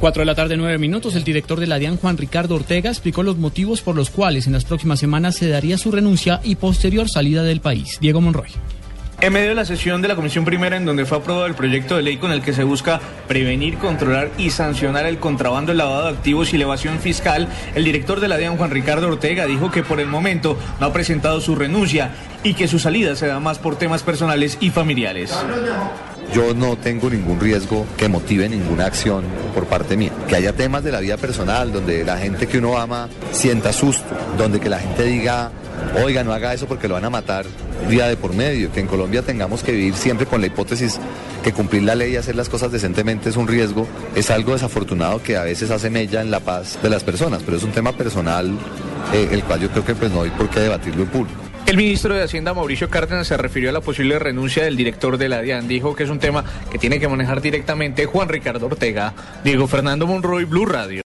Cuatro de la tarde, nueve minutos. El director de la DIAN, Juan Ricardo Ortega, explicó los motivos por los cuales en las próximas semanas se daría su renuncia y posterior salida del país. Diego Monroy. En medio de la sesión de la Comisión Primera, en donde fue aprobado el proyecto de ley con el que se busca prevenir, controlar y sancionar el contrabando, el lavado de activos y elevación fiscal, el director de la DIAN, Juan Ricardo Ortega, dijo que por el momento no ha presentado su renuncia y que su salida se da más por temas personales y familiares. Yo no tengo ningún riesgo que motive ninguna acción por parte mía. Que haya temas de la vida personal donde la gente que uno ama sienta susto, donde que la gente diga, oiga, no haga eso porque lo van a matar día de por medio, que en Colombia tengamos que vivir siempre con la hipótesis que cumplir la ley y hacer las cosas decentemente es un riesgo, es algo desafortunado que a veces hace mella en la paz de las personas, pero es un tema personal eh, el cual yo creo que pues no hay por qué debatirlo en público. El ministro de Hacienda, Mauricio Cárdenas, se refirió a la posible renuncia del director de la DIAN. Dijo que es un tema que tiene que manejar directamente Juan Ricardo Ortega. Diego Fernando Monroy, Blue Radio.